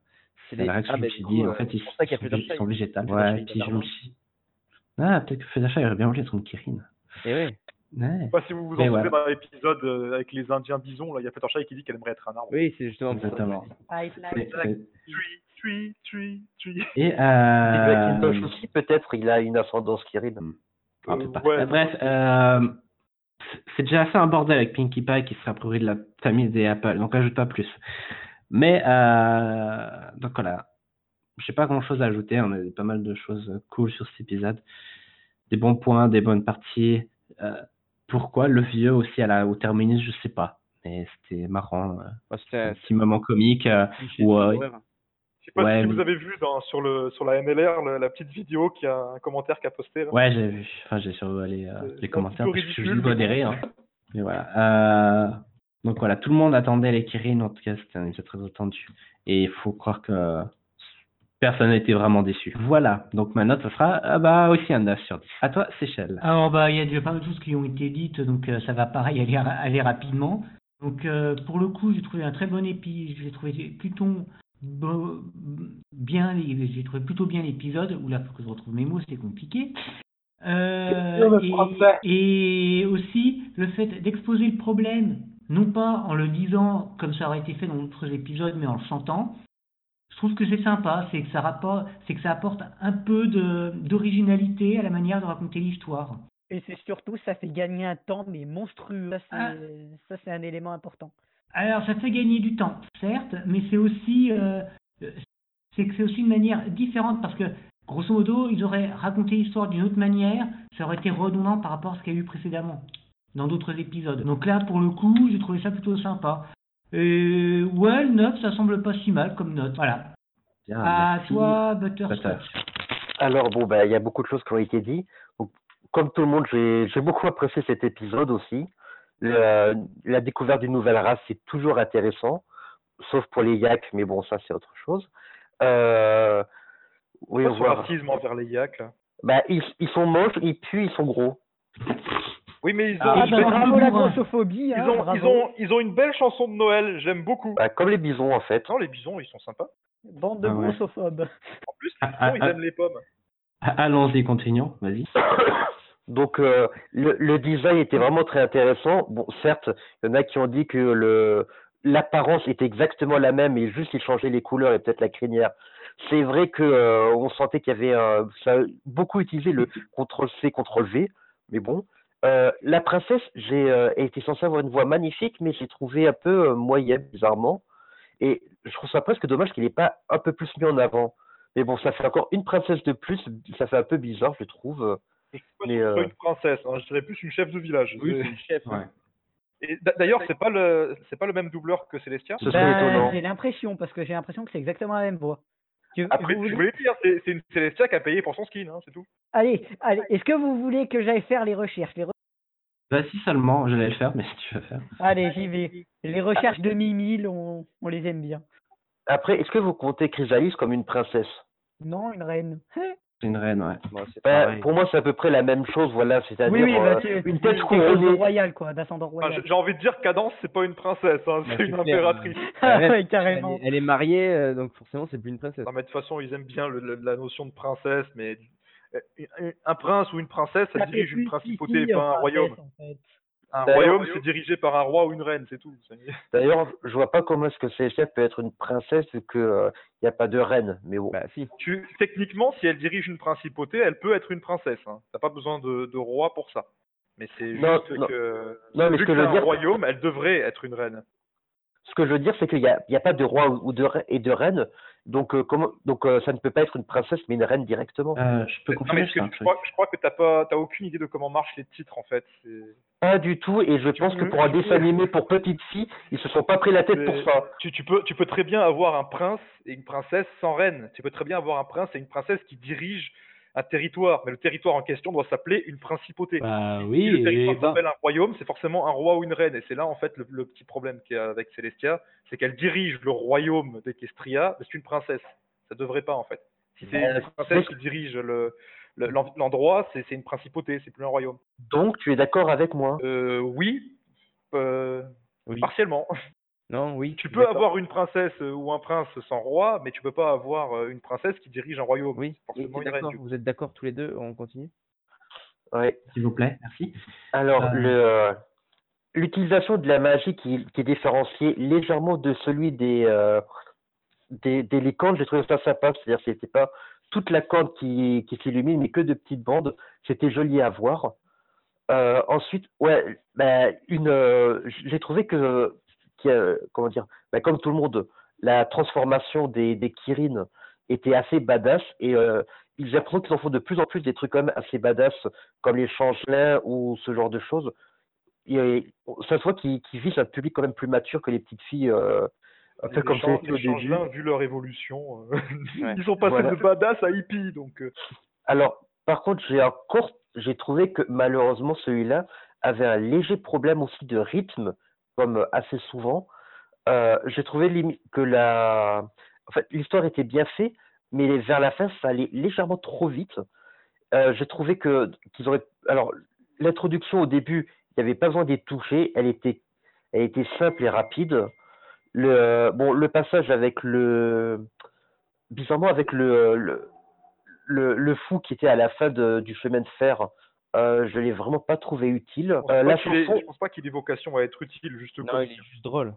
Speaker 8: C'est
Speaker 2: la règle
Speaker 8: ah,
Speaker 2: que
Speaker 8: bah, du coup,
Speaker 2: dit. En
Speaker 8: euh,
Speaker 2: fait,
Speaker 8: c'est
Speaker 2: ils
Speaker 8: pour ça qu'il y a
Speaker 2: sont, ils sont végétales. Ouais, puis je me suis. Ah, peut-être que Fluttershy aurait bien voulu être une Kirin.
Speaker 8: Et oui.
Speaker 2: Ouais.
Speaker 7: Pas si vous vous en souvenez
Speaker 2: voilà.
Speaker 7: dans l'épisode euh, avec les Indiens bisons, là, il y a Fluttershy qui dit qu'elle aimerait être un arbre.
Speaker 8: Oui, c'est justement ça.
Speaker 2: Exactement.
Speaker 7: Tree, tree, tree.
Speaker 2: Et [laughs] euh...
Speaker 9: une poche aussi, peut-être, il a une ascendance.
Speaker 2: Ah, pas.
Speaker 7: ouais.
Speaker 2: Euh, Bref, euh, c'est déjà assez un bordel avec Pinkie Pie qui serait priori de la famille des Apple, donc ajoute pas plus. Mais euh, donc voilà, j'ai pas grand chose à ajouter, on a eu pas mal de choses cool sur cet épisode, des bons points, des bonnes parties. Euh, pourquoi le vieux aussi à la, au terminus, je sais pas, mais c'était marrant,
Speaker 8: c'était
Speaker 2: un petit moment comique. euh, où, euh,
Speaker 7: sais pas
Speaker 2: Ouais,
Speaker 7: si
Speaker 2: mais-
Speaker 7: vous avez vu dans, sur, le, sur la NLR le- la petite vidéo qui a un commentaire qui a posté. Là.
Speaker 2: Ouais, j'ai vu. Enfin, j'ai survolé euh, les commentaires parce que je suis modéré. Hein. Mais voilà. Euh, donc voilà, tout le monde attendait les Kirin. En tout cas, c'était un épisode très attendu. Et il faut croire que personne n'a été vraiment déçu. Voilà. Donc ma note, ça sera ah bah, aussi un 9 sur 10. À toi, Seychelles.
Speaker 11: Alors bah il y a déjà pas mal de choses qui ont été dites, donc euh, ça va pareil [laughs] aller, aller rapidement. Donc euh, pour le coup, j'ai trouvé un très bon épisode, j'ai trouvé plutôt bien, j'ai trouvé plutôt bien l'épisode. Où là, faut que je retrouve mes mots, c'est compliqué. Euh, et, et aussi le fait d'exposer le problème, non pas en le disant comme ça aurait été fait dans d'autres épisodes, mais en le sentant. Je trouve que c'est sympa, c'est que ça rapporte, c'est que ça apporte un peu de d'originalité à la manière de raconter l'histoire.
Speaker 5: Et c'est surtout, ça fait gagner un temps, mais monstrueux. Ça, c'est,
Speaker 11: Ah.
Speaker 5: ça, c'est un élément important.
Speaker 11: Alors, ça fait gagner du temps, certes, mais c'est aussi, euh, euh, c'est que c'est aussi une manière différente parce que, grosso modo, ils auraient raconté l'histoire d'une autre manière, ça aurait été redondant par rapport à ce qu'il y a eu précédemment dans d'autres épisodes. Donc là, pour le coup, j'ai trouvé ça plutôt sympa. Et ouais, le note, ça semble pas si mal comme note. Voilà.
Speaker 2: Bien,
Speaker 11: à
Speaker 2: merci.
Speaker 11: toi, Butterscotch.
Speaker 2: Butter.
Speaker 9: Alors bon, ben, il y a beaucoup de choses qui ont été dites. Donc, comme tout le monde, j'ai j'ai beaucoup apprécié cet épisode aussi. La, la découverte d'une nouvelle race, c'est toujours intéressant, sauf pour les yaks, mais bon, ça c'est autre chose. Euh, oui, voir-
Speaker 7: racisme envers les yaks là
Speaker 9: Bah, ils, ils sont moches, ils puent, ils sont gros.
Speaker 7: Oui, mais ils ont,
Speaker 5: Ah,
Speaker 11: Et
Speaker 5: bah,
Speaker 11: ils
Speaker 5: bravo la
Speaker 7: ils,
Speaker 5: Hein,
Speaker 7: ont,
Speaker 5: bravo.
Speaker 7: ils, ont, ils ont une belle chanson de Noël, j'aime beaucoup.
Speaker 9: Bah, comme les bisons en fait.
Speaker 7: Non, les bisons, ils sont sympas.
Speaker 5: Bande de
Speaker 2: Ah ouais.
Speaker 5: grossophobes.
Speaker 7: En plus, les
Speaker 2: Ah,
Speaker 7: bisons,
Speaker 2: ah,
Speaker 7: ils
Speaker 2: ah.
Speaker 7: aiment les pommes.
Speaker 2: Allons-y, continuons. Vas-y. [coughs]
Speaker 9: Donc euh, le, le design était vraiment très intéressant. Bon, certes, il y en a qui ont dit que le l'apparence était exactement la même, et juste ils changeaient les couleurs et peut-être la crinière. C'est vrai que euh, on sentait qu'il y avait un, ça a beaucoup utilisé le CTRL C, CTRL V, mais bon. Euh, la princesse, j'ai euh, était censée avoir une voix magnifique, mais j'ai trouvé un peu euh, moyenne, bizarrement. Et je trouve ça presque dommage qu'il n'ait pas un peu plus mis en avant. Mais bon, ça fait encore une princesse de plus, ça fait un peu bizarre, je trouve.
Speaker 7: Je suis pas
Speaker 9: Mais, euh,
Speaker 7: une princesse, hein, je dirais plus une chef de village.
Speaker 8: Oui,
Speaker 7: C'est-
Speaker 8: le chef.
Speaker 7: Et d'ailleurs, c'est pas le c'est pas le même doubleur que Célestia.
Speaker 9: Ce serait étonnant.
Speaker 5: j'ai l'impression, parce que j'ai l'impression que c'est exactement la même voix. Tu-
Speaker 7: Après,
Speaker 5: vous
Speaker 7: je voulais dire, c'est une Célestia qui a payé pour son skin, hein, c'est tout.
Speaker 5: Allez, allez. Est-ce que vous voulez que j'aille faire les recherches les re-
Speaker 2: Vas-y seulement, j'allais le faire, mais [laughs] si tu veux faire.
Speaker 5: Allez, j'y vais. Les recherches de Mimile, on, on les aime bien.
Speaker 9: Après, est-ce que vous comptez Chrysalis comme une princesse?
Speaker 5: Non, une reine. [laughs]
Speaker 2: C'est une reine, ouais.
Speaker 8: Bon,
Speaker 9: Bah, pour moi, c'est à peu près la même chose, voilà, c'est-à-dire
Speaker 5: Oui, oui, bah,
Speaker 9: euh,
Speaker 5: c'est-
Speaker 9: une tête couronnée.
Speaker 5: royal, quoi, d'ascendant royal.
Speaker 7: j'ai j'ai envie de dire Cadence, c'est pas une princesse, hein,
Speaker 8: Bah,
Speaker 7: c'est une
Speaker 8: clair,
Speaker 7: impératrice.
Speaker 5: Ah
Speaker 8: Ouais, [laughs]
Speaker 5: ouais,
Speaker 8: Elle
Speaker 5: carrément.
Speaker 8: est, elle est mariée, euh, donc forcément, c'est plus une princesse.
Speaker 7: Non, mais de toute façon, ils aiment bien le- le- la notion de princesse, mais euh, un- prince ou une princesse, ça dirige une principauté, pas un royaume.
Speaker 5: princesse, en fait.
Speaker 7: Un royaume, c'est dirigé par un roi ou une reine, c'est tout.
Speaker 9: D'ailleurs, je vois pas comment est-ce que CSF peut être une princesse vu que il n'y a pas de reine, mais bon.
Speaker 8: Bah, si.
Speaker 7: Tu, techniquement, si elle dirige une principauté, elle peut être une princesse. Hein. T'as pas besoin de, de roi pour ça. Mais c'est juste
Speaker 9: non.
Speaker 7: que,
Speaker 9: Non, mais
Speaker 7: vu
Speaker 9: ce que
Speaker 7: que
Speaker 9: je
Speaker 7: c'est
Speaker 9: veux
Speaker 7: un
Speaker 9: dire-
Speaker 7: royaume, elle devrait être une reine.
Speaker 9: Ce que je veux dire, c'est qu'il n'y a, il y a pas de roi ou de et de reine, donc euh, comment, donc euh, ça ne peut pas être une princesse mais une reine directement.
Speaker 2: Euh, je peux
Speaker 7: Non,
Speaker 2: confirmer
Speaker 7: mais
Speaker 2: ça.
Speaker 7: tu- je crois, je crois que t'as pas, t'as aucune idée de comment marchent les titres en fait.
Speaker 9: Pas du tout, et je pense que pour un
Speaker 7: tu
Speaker 9: dessin animé pour petites filles, ils se sont pas pris la tête pour ça.
Speaker 7: Tu, tu peux, tu peux très bien avoir un prince et une princesse sans reine. Tu peux très bien avoir un prince et une princesse qui dirigent un territoire, mais le territoire en question doit s'appeler une principauté.
Speaker 4: Bah
Speaker 7: Si
Speaker 4: oui,
Speaker 7: le
Speaker 4: et
Speaker 7: territoire
Speaker 4: ben-
Speaker 7: s'appelle un royaume, c'est forcément un roi ou une reine. Et c'est là, en fait, le, le petit problème qu'il y a avec Celestia, c'est qu'elle dirige le royaume d'Equestria, mais c'est une princesse. Ça devrait pas, en fait. Si c'est
Speaker 9: Euh,
Speaker 7: une princesse
Speaker 9: c'est-
Speaker 7: qui dirige le- le- l'en- l'endroit, c'est c'est une principauté, c'est plus un royaume.
Speaker 9: Donc tu es d'accord avec moi?
Speaker 7: Euh, oui, euh,
Speaker 8: Oui.
Speaker 7: partiellement. [laughs]
Speaker 8: Non, oui.
Speaker 7: Tu peux avoir une princesse euh, ou un prince sans roi, mais tu peux pas avoir euh, une princesse qui dirige un royaume.
Speaker 8: Oui,
Speaker 7: forcément
Speaker 8: oui,
Speaker 7: une.
Speaker 8: Vous êtes d'accord tous les deux On continue?
Speaker 9: Ouais.
Speaker 2: S'il vous plaît, merci.
Speaker 9: Alors,
Speaker 2: Euh,
Speaker 9: le, l'utilisation de la magie qui, qui est différenciée légèrement de celui des, euh, des, des licornes, j'ai trouvé ça sympa. C'est-à-dire que c'était pas toute la corde qui, qui s'illumine, mais que de petites bandes. C'était joli à voir. Euh, ensuite, ouais, bah, une, euh, j'ai trouvé que, a- comment dire, bah, comme tout le monde, la transformation des, des Kirin était assez badass et euh, j'ai l'impression qu'ils en font de plus en plus des trucs quand même assez badass, comme les changelins ou ce genre de choses. Et ça se voit qu'ils visent un public quand même plus mature que les petites filles, euh, un peu
Speaker 7: Les
Speaker 9: comme
Speaker 7: les
Speaker 9: début.
Speaker 7: changelins, vu leur évolution, euh,
Speaker 8: Ouais. [laughs]
Speaker 7: ils sont passés
Speaker 9: Voilà.
Speaker 7: de badass à hippie, donc. euh,
Speaker 9: Alors, par contre, j'ai encore, j'ai trouvé que malheureusement celui-là avait un léger problème aussi de rythme, comme assez souvent. Euh, j'ai trouvé que la, en fait, l'histoire était bien faite, mais vers la fin, ça allait légèrement trop vite. Euh, j'ai trouvé que qu'ils auraient, alors l'introduction au début, il n'y avait pas besoin d'être touché, elle était, elle était simple et rapide. Le, bon, le passage avec le, bizarrement avec le, le, le, le fou qui était à la fin de, du chemin de fer, euh, je l'ai vraiment pas trouvé utile.
Speaker 7: Je pense
Speaker 9: Euh, la chanson,
Speaker 7: je pense pas qu'il ait vocation à être utile, juste
Speaker 8: Non,
Speaker 7: comme
Speaker 8: il est juste drôle.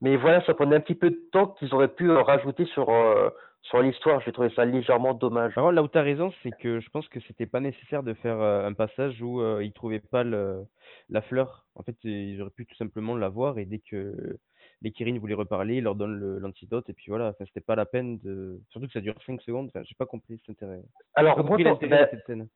Speaker 9: mais voilà, ça prenait un petit peu de temps qu'ils auraient pu euh, rajouter sur, euh, sur l'histoire. J'ai trouvé ça légèrement dommage.
Speaker 8: Contre, là où tu as raison, c'est que je pense que c'était pas nécessaire de faire euh, un passage où euh, ils trouvaient pas le, la fleur. En fait, ils auraient pu tout simplement l'avoir et dès que les Kirin voulaient reparler, ils leur donnent l'antidote et puis voilà. Enfin, c'était pas la peine de. Surtout que ça dure 5 secondes. Enfin, j'ai pas compris cet intérêt.
Speaker 9: Alors, moi,
Speaker 8: de cette scène.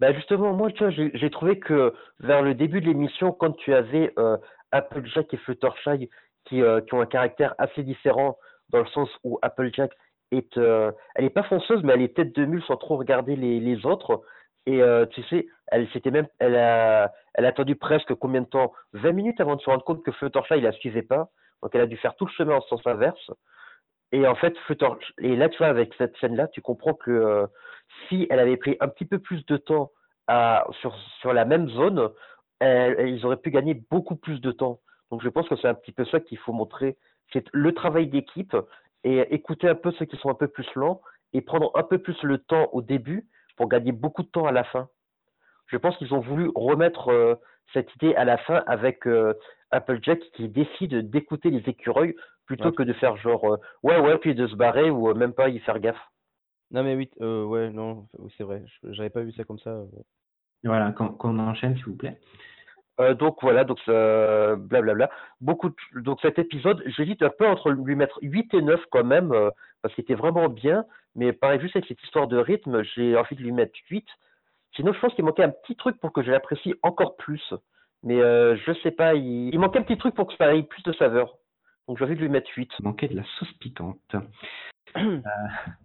Speaker 9: Bah justement, moi, tu vois, j'ai trouvé que vers le début de l'émission, quand tu avais euh, Applejack et Fluttershy qui, euh, qui ont un caractère assez différent, dans le sens où Applejack est, euh, elle est pas fonceuse, mais elle est tête de mule sans trop regarder les, les autres. Et euh, tu sais, elle s'était même, elle a, elle a attendu presque combien de temps? 20 minutes avant de se rendre compte que Fluttershy il la suivait pas. Donc elle a dû faire tout le chemin en sens inverse. Et en fait, et là, tu vois, avec cette scène-là, tu comprends que euh, si elle avait pris un petit peu plus de temps à, sur, sur la même zone, elle- ils auraient pu gagner beaucoup plus de temps. Donc je pense que c'est un petit peu ça qu'il faut montrer. C'est le travail d'équipe et écouter un peu ceux qui sont un peu plus lents et prendre un peu plus le temps au début pour gagner beaucoup de temps à la fin. Je pense qu'ils ont voulu remettre euh, cette idée à la fin avec euh, Applejack qui décide d'écouter les écureuils plutôt
Speaker 8: Ouais.
Speaker 9: que de faire genre euh, ouais ouais puis de se barrer ou euh, même pas y faire gaffe.
Speaker 8: Non, mais oui, euh, ouais, non, oui, c'est vrai. J'avais pas vu ça comme ça.
Speaker 2: Voilà, qu'on enchaîne, s'il vous plaît.
Speaker 9: Euh, donc voilà, donc blablabla. Beaucoup de- donc cet épisode, j'hésite un peu entre lui mettre 8 et 9 quand même, euh, parce qu'il était vraiment bien, mais pareil, juste avec cette histoire de rythme, j'ai envie de lui mettre 8. Sinon, je pense qu'il manquait un petit truc pour que je l'apprécie encore plus. Mais euh, je sais pas, il... il manquait un petit truc pour que ça ait plus de saveur. Donc j'ai envie de lui mettre 8.
Speaker 2: Il manquait de la sauce piquante. [clears throat] Euh,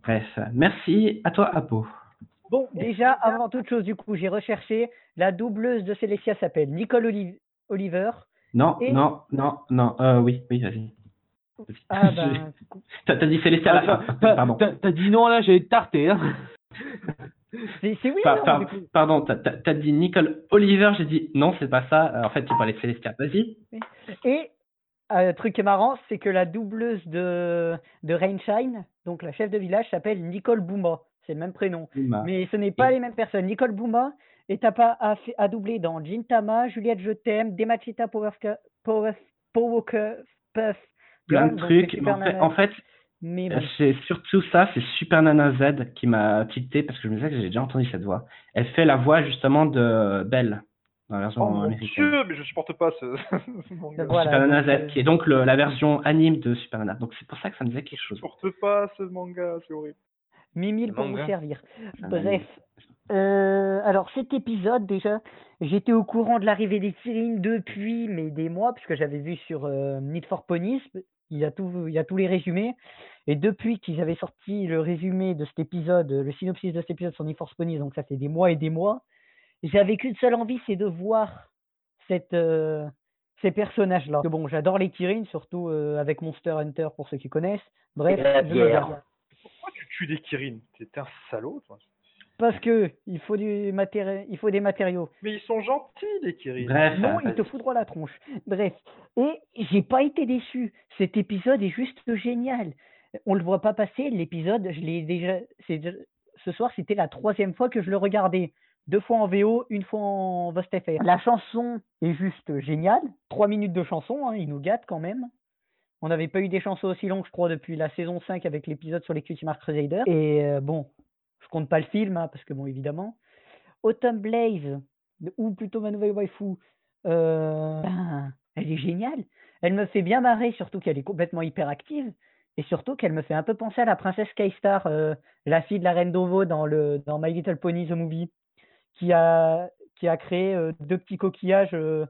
Speaker 2: bref, merci. À toi, Apo.
Speaker 5: Bon, déjà, avant toute chose, du coup, j'ai recherché. La doubleuse de Célestia s'appelle Nicole Oli- Oliver.
Speaker 2: Non,
Speaker 5: Et-
Speaker 2: non, non, non. Euh, oui, oui, vas-y.
Speaker 5: Ah [laughs] ben,
Speaker 2: T'as dit Célestia à la fin.
Speaker 4: T'as-
Speaker 2: Pardon.
Speaker 4: T'as dit non là, j'allais te tarter. Hein. [laughs]
Speaker 5: C'est oui,
Speaker 2: Par-
Speaker 5: non,
Speaker 2: par-
Speaker 5: coup.
Speaker 2: pardon, t'as- t'as dit Nicole Oliver, j'ai dit non, c'est pas ça. Euh, En fait, tu parlais de Célestia. Vas-y.
Speaker 5: Et euh, un truc qui est marrant, c'est que la doubleuse de, de Rainshine, donc la chef de village, s'appelle Nicole Bouma. C'est le même prénom.
Speaker 2: Bouma.
Speaker 5: Mais ce n'est pas les mêmes personnes. Nicole Bouma est à, pas- à, doubler dans Gintama, Juliette Je t'aime, Demachita Power, Power, Power Puff.
Speaker 2: Plein de trucs. fait, en fait,
Speaker 5: Mais bon.
Speaker 2: Euh, C'est surtout ça, c'est Super Nana Z qui m'a tilté parce que je me disais que j'ai déjà entendu cette voix. Elle fait la voix justement de Belle dans la version
Speaker 7: Oh mon
Speaker 2: américaine.
Speaker 7: dieu, mais je supporte pas ce. [laughs]
Speaker 5: Voilà,
Speaker 2: Super Nana
Speaker 5: donc, euh,
Speaker 2: Z, qui est donc le- la version anime de Super Nana. Donc c'est pour ça que ça me disait quelque chose.
Speaker 7: Je supporte pas ce manga, c'est horrible.
Speaker 5: Mimile
Speaker 2: Le
Speaker 5: pour vous servir. Bref. Euh, alors cet épisode déjà, j'étais au courant de l'arrivée des Kirin depuis mais des mois puisque j'avais vu sur euh, Need for Ponies, il y a tout, il y a tous les résumés et depuis qu'ils avaient sorti le résumé de cet épisode, le synopsis de cet épisode sur Need for Ponies, donc ça fait des mois et des mois, j'avais qu'une seule envie, c'est de voir cette euh, ces personnages-là. Parce que Bon, j'adore les Kirin, surtout euh, avec Monster Hunter pour ceux qui connaissent. Bref, je.
Speaker 7: Pourquoi tu tues des Kirin T'es un salaud, toi.
Speaker 5: Parce que il faut du matéri- il faut des matériaux.
Speaker 7: Mais ils sont gentils, les Kirin.
Speaker 2: Bref,
Speaker 5: Non,
Speaker 2: euh,
Speaker 5: il te foudroie la tronche. Bref. Et j'ai pas été déçu. Cet épisode est juste génial. On le voit pas passer. L'épisode, je l'ai déjà. Ce soir, c'était la troisième fois que je le regardais. Deux fois en VO, une fois en VostFR. La chanson est juste géniale. Trois minutes de chanson, hein, il nous gâte quand même. On n'avait pas eu des chansons aussi longues, je crois, depuis la saison 5 avec l'épisode sur les Cutie Mark Crusader. Et euh, bon, je compte pas le film, hein, parce que bon, évidemment. Autumn Blaze, ou plutôt ma nouvelle waifu, euh, ben, elle est géniale. Elle me fait bien marrer, surtout qu'elle est complètement hyperactive. Et surtout qu'elle me fait un peu penser à la princesse K-Star, euh, la fille de la reine Dovo dans, le, dans My Little Pony The Movie, qui a, qui a créé euh, deux petits coquillages euh,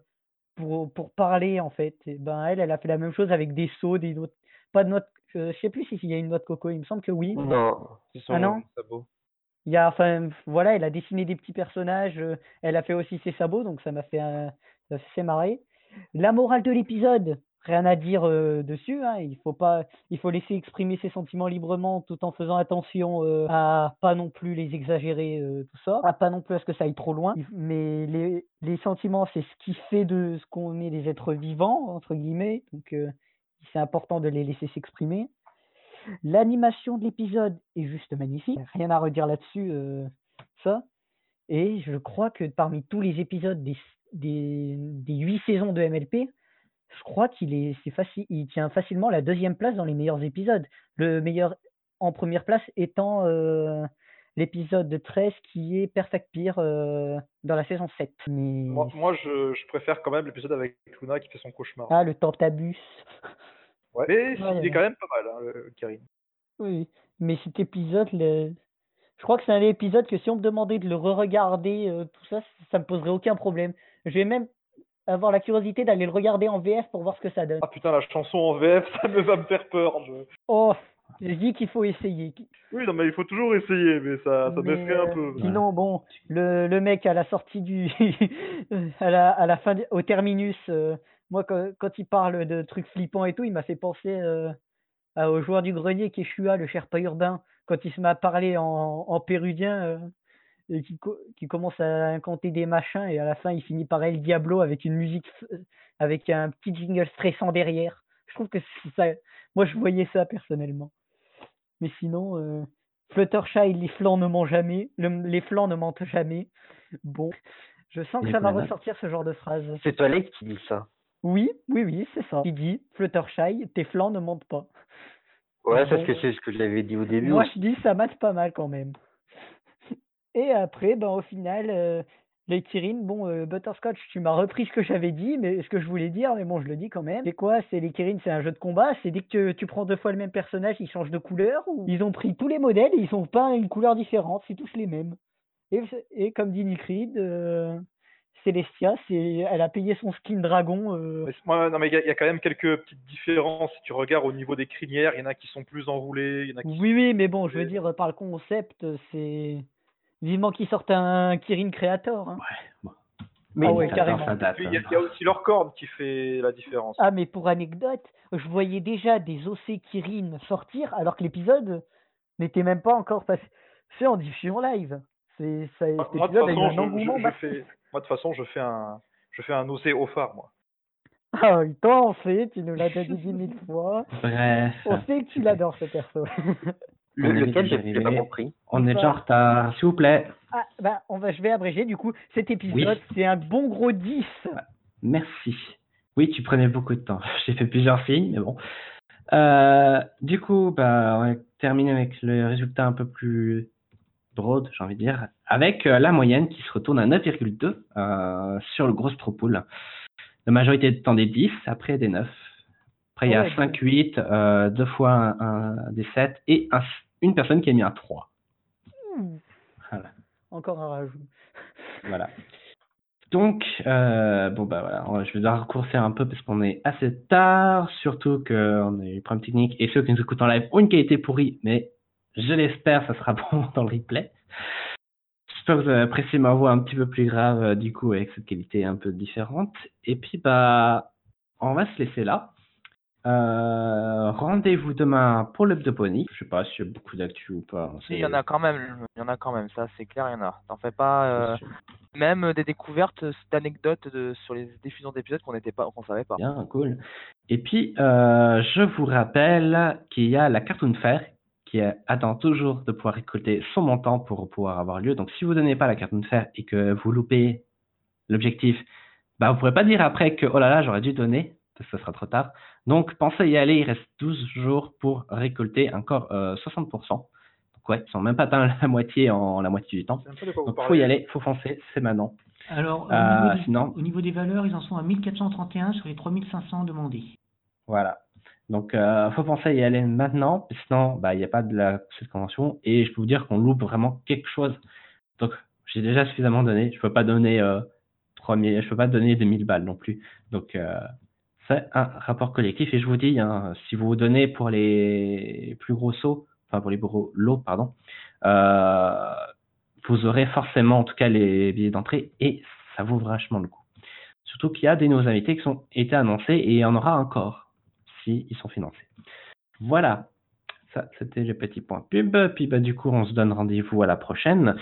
Speaker 5: pour, pour parler, en fait. Et ben, elle, elle a fait la même chose avec des seaux, des noix, pas de noix, de- euh, je sais plus s'il y a une noix de coco, il me semble que oui.
Speaker 9: Non.
Speaker 7: C'est son
Speaker 5: Ah non?
Speaker 7: sabot.
Speaker 5: Il y a, enfin, voilà, elle a dessiné des petits personnages, elle a fait aussi ses sabots, donc ça m'a fait, un- ça fait marrer. La morale de l'épisode, rien à dire euh, dessus, hein, il faut pas, il faut laisser exprimer ses sentiments librement tout en faisant attention euh, à pas non plus les exagérer, euh, tout ça, à pas non plus à ce que ça aille trop loin. Mais les, les sentiments, c'est ce qui fait de ce qu'on est des êtres vivants, entre guillemets, donc euh, c'est important de les laisser s'exprimer. L'animation de l'épisode est juste magnifique, rien à redire là-dessus, ça. Et je crois que parmi tous les épisodes des, des, des 8 saisons de MLP, je crois qu'il est, c'est facile, il tient facilement la deuxième place dans les meilleurs épisodes. Le meilleur en première place étant euh, l'épisode 13 qui est Perfect Peer euh, dans la saison 7. Mais...
Speaker 7: Moi, moi, je, je préfère quand même l'épisode avec Luna qui fait son cauchemar.
Speaker 5: Ah, le Tantabus. [laughs]
Speaker 7: Ouais. Mais
Speaker 5: Ouais,
Speaker 7: il est quand même pas mal, hein, le Kirin.
Speaker 5: Oui, mais cet épisode, le- je crois que c'est un épisode que si on me demandait de le re-regarder, euh, tout ça, ça me poserait aucun problème. Je vais même avoir la curiosité d'aller le regarder en VF pour voir ce que ça donne.
Speaker 7: Ah putain, la chanson en VF, [laughs] ça me va me faire peur. je-
Speaker 5: Oh, je dis qu'il faut essayer.
Speaker 7: Oui, non, mais il faut toujours essayer, mais ça, ça
Speaker 5: Mais,
Speaker 7: un
Speaker 5: euh,
Speaker 7: peu.
Speaker 5: Sinon, bon, le, le mec à la sortie du, [laughs] à la, à la fin, au terminus, euh, moi quand, quand il parle de trucs flippants et tout, il m'a fait penser euh, à- au joueur du grenier qui est Shua, le Sherpa urbain, quand il se met à parler en, en péruvien et qui, co- qui commence à incanter des machins et à la fin il finit par El Diablo avec une musique, avec un petit jingle stressant derrière. Je trouve que c'est ça, moi je voyais ça personnellement. Mais sinon, euh, Fluttershy, les flancs ne mentent jamais. le- les flancs ne mentent jamais. Bon, je sens que ça va ressortir ce genre de phrase.
Speaker 9: C'est toi Alex qui dit ça.
Speaker 5: Oui, oui, oui, c'est ça. Il dit Fluttershy, tes flancs ne mentent pas.
Speaker 9: Ouais, c'est
Speaker 5: Bon.
Speaker 9: ce que c'est ce que j'avais dit au début.
Speaker 5: Moi, je dis ça mate pas mal quand même. Et après, ben, au final, euh, les Kirin, bon, euh, Butterscotch, tu m'as repris ce que j'avais dit, mais ce que je voulais dire, mais bon, je le dis quand même. C'est quoi? C'est les Kirin, c'est un jeu de combat? C'est dès que tu prends deux fois le même personnage, ils changent de couleur. Ou? Ils ont pris tous les modèles et ils ont peint une couleur différente. C'est tous les mêmes. Et, et comme dit Nick Reed, euh, Celestia, elle a payé son skin dragon. euh,
Speaker 7: non, mais il y, a- il y a quand même quelques petites différences. Si tu regardes au niveau des crinières, il y en a qui sont plus enroulées, y en a qui
Speaker 5: Oui, oui, mais bon, je veux dire, par le concept, c'est. Vivement qu'ils sortent un Kirin Creator. Hein.
Speaker 2: Mais
Speaker 5: ah ouais,
Speaker 2: ça-
Speaker 5: carrément.
Speaker 2: ça date,
Speaker 7: Il y, a-
Speaker 2: hein.
Speaker 7: il y a aussi leur corne qui fait la différence.
Speaker 5: Ah, mais pour anecdote, je voyais déjà des OC Kirin sortir alors que l'épisode n'était même pas encore passé. c'est en diffusion live. C'est ça.
Speaker 7: Moi,
Speaker 5: cet
Speaker 7: moi, de toute
Speaker 5: a eu
Speaker 7: façon,
Speaker 5: un
Speaker 7: je, fais, moi, de toute façon, je fais un, je fais un osé au phare, moi.
Speaker 5: Ah oui, toi on sait, tu nous l'as déjà dit mille fois.
Speaker 2: Bref.
Speaker 5: On sait que tu l'adores ce perso. [laughs]
Speaker 9: Le-
Speaker 2: On est
Speaker 9: lequel,
Speaker 2: déjà
Speaker 9: j'ai pas compris.
Speaker 2: On est déjà en retard, s'il vous plaît.
Speaker 5: Ah bah on va, je vais abréger du coup. Cet épisode,
Speaker 2: Oui.
Speaker 5: c'est un bon gros 10.
Speaker 2: Merci. Oui, tu prenais beaucoup de temps. [laughs] J'ai fait plusieurs signes, mais bon. Euh, du coup, bah, on va terminer avec le résultat un peu plus broad, j'ai envie de dire, avec euh, la moyenne qui se retourne à 9,2 euh, sur le gros Stropool. La majorité du temps des 10, après des 9. Après, il y a
Speaker 5: Ouais,
Speaker 2: 5, 8, euh, deux fois un, un- des 7 et un- une personne qui a mis un 3.
Speaker 5: Ouh,
Speaker 2: Voilà.
Speaker 5: Encore un rajout. [laughs]
Speaker 2: Voilà. Donc, euh, bon, bah voilà, je vais devoir raccourcir un peu parce qu'on est assez tard, surtout qu'on a eu des problèmes techniques et ceux qui nous écoutent en live ont une qualité pourrie, mais je l'espère, ça sera [laughs] bon dans le replay. J'espère que vous avez apprécié ma voix un petit peu plus grave, euh, du coup, avec cette qualité un peu différente. Et puis, bah, on va se laisser là. Euh, Rendez-vous demain pour Pony. Je sais pas s'il y a beaucoup d'actu ou pas.
Speaker 3: Si, il y en a quand même, il y en a quand même, ça c'est clair, il y en a. T'en fais pas. euh, même euh, des découvertes d'anecdotes de, sur les diffusions d'épisodes qu'on n'était pas, qu'on savait pas.
Speaker 2: Bien, cool. Et puis, euh, je vous rappelle qu'il y a la Cartoon Fair qui attend toujours de pouvoir récolter son montant pour pouvoir avoir lieu. Donc, si vous ne donnez pas la Cartoon Fair et que vous loupez l'objectif, bah, vous ne pourrez pas dire après que, oh là là, j'aurais dû donner, ce sera trop tard. Donc, pensez à y aller. Il reste 12 jours pour récolter encore euh, 60%. Donc, ouais, ils sont même pas atteint la moitié en la moitié du temps. Donc, faut y aller, faut foncer, c'est maintenant.
Speaker 11: Alors, au,
Speaker 2: Euh,
Speaker 11: niveau des,
Speaker 2: sinon-
Speaker 11: au niveau des valeurs, ils en sont à 1431 sur les 3500 demandés.
Speaker 2: Voilà. Donc, euh, faut penser à y aller maintenant, sinon, bah, il n'y a pas de la, cette convention, et je peux vous dire qu'on loupe vraiment quelque chose. Donc, j'ai déjà suffisamment donné. Je peux pas donner euh, 3000, je peux pas donner 2000 balles non plus. Donc, euh, c'est un rapport collectif, et je vous dis, hein, si vous vous donnez pour les plus gros sauts, enfin pour les lots, pardon, euh, vous aurez forcément, en tout cas, les billets d'entrée, et ça vaut vachement le coup. Surtout qu'il y a des nouveaux invités qui ont été annoncés, et il y en aura encore si ils sont financés. Voilà, ça c'était le petit point pub. Puis bah, du coup, on se donne rendez-vous à la prochaine.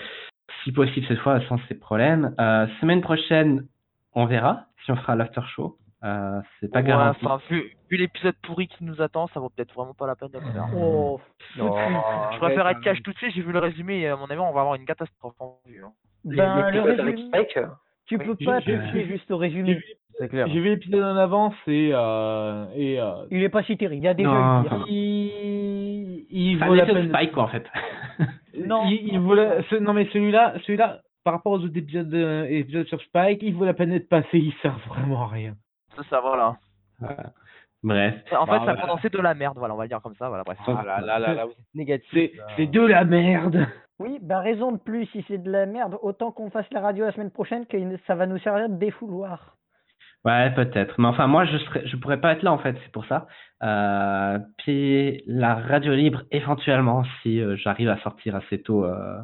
Speaker 2: Si possible, cette fois, sans ces problèmes. Euh, semaine prochaine, on verra si on fera l'after show. Euh, c'est pas
Speaker 3: Ouais,
Speaker 2: garanti.
Speaker 3: enfin, vu, vu l'épisode pourri qui nous attend, ça vaut peut-être vraiment pas la peine de le faire.
Speaker 5: Oh, [laughs]
Speaker 9: Non,
Speaker 3: Je préfère être cash tout de suite, j'ai vu le résumé et à mon avis, on va avoir une catastrophe en vue. hein.
Speaker 5: ben, le
Speaker 9: avec
Speaker 5: résumé, tu peux
Speaker 4: j'ai-
Speaker 5: pas te fier juste au résumé.
Speaker 4: vu,
Speaker 8: C'est clair.
Speaker 4: j'ai vu l'épisode en avance et, euh, et euh,
Speaker 5: Il est pas si terrible, il y a déjà
Speaker 2: Non, enfin,
Speaker 4: il, il vaut la peine.
Speaker 2: Spike, quoi, en fait. [laughs]
Speaker 5: Non.
Speaker 4: Il, il vaut la- ce- non mais celui-là, celui-là, par rapport aux autres épisodes, euh, épisodes sur Spike, il vaut la peine d'être passé. Il sert vraiment à rien.
Speaker 3: Ça, ça voilà.
Speaker 2: Voilà. Bref.
Speaker 3: En fait,
Speaker 4: Bah,
Speaker 3: ça
Speaker 4: voilà.
Speaker 3: condensait de la merde, voilà, on va le dire comme ça, voilà, bref.
Speaker 4: Ah là là là là,
Speaker 8: Négatif.
Speaker 4: c'est de la merde.
Speaker 5: Oui, bah raison de plus, si c'est de la merde, autant qu'on fasse la radio la semaine prochaine, que ça va nous servir de défouloir.
Speaker 2: Ouais, peut-être. Mais enfin, moi, je serais, je pourrais pas être là, en fait, c'est pour ça. Euh, puis la radio libre, éventuellement, si euh, j'arrive à sortir assez tôt euh,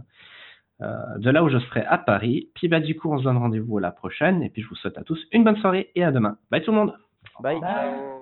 Speaker 2: de là où je serai à Paris. Puis bah, du coup, on se donne rendez-vous à la prochaine. Et puis, je vous souhaite à tous une bonne soirée et à demain. Bye tout le monde
Speaker 8: Bye.
Speaker 5: Bye.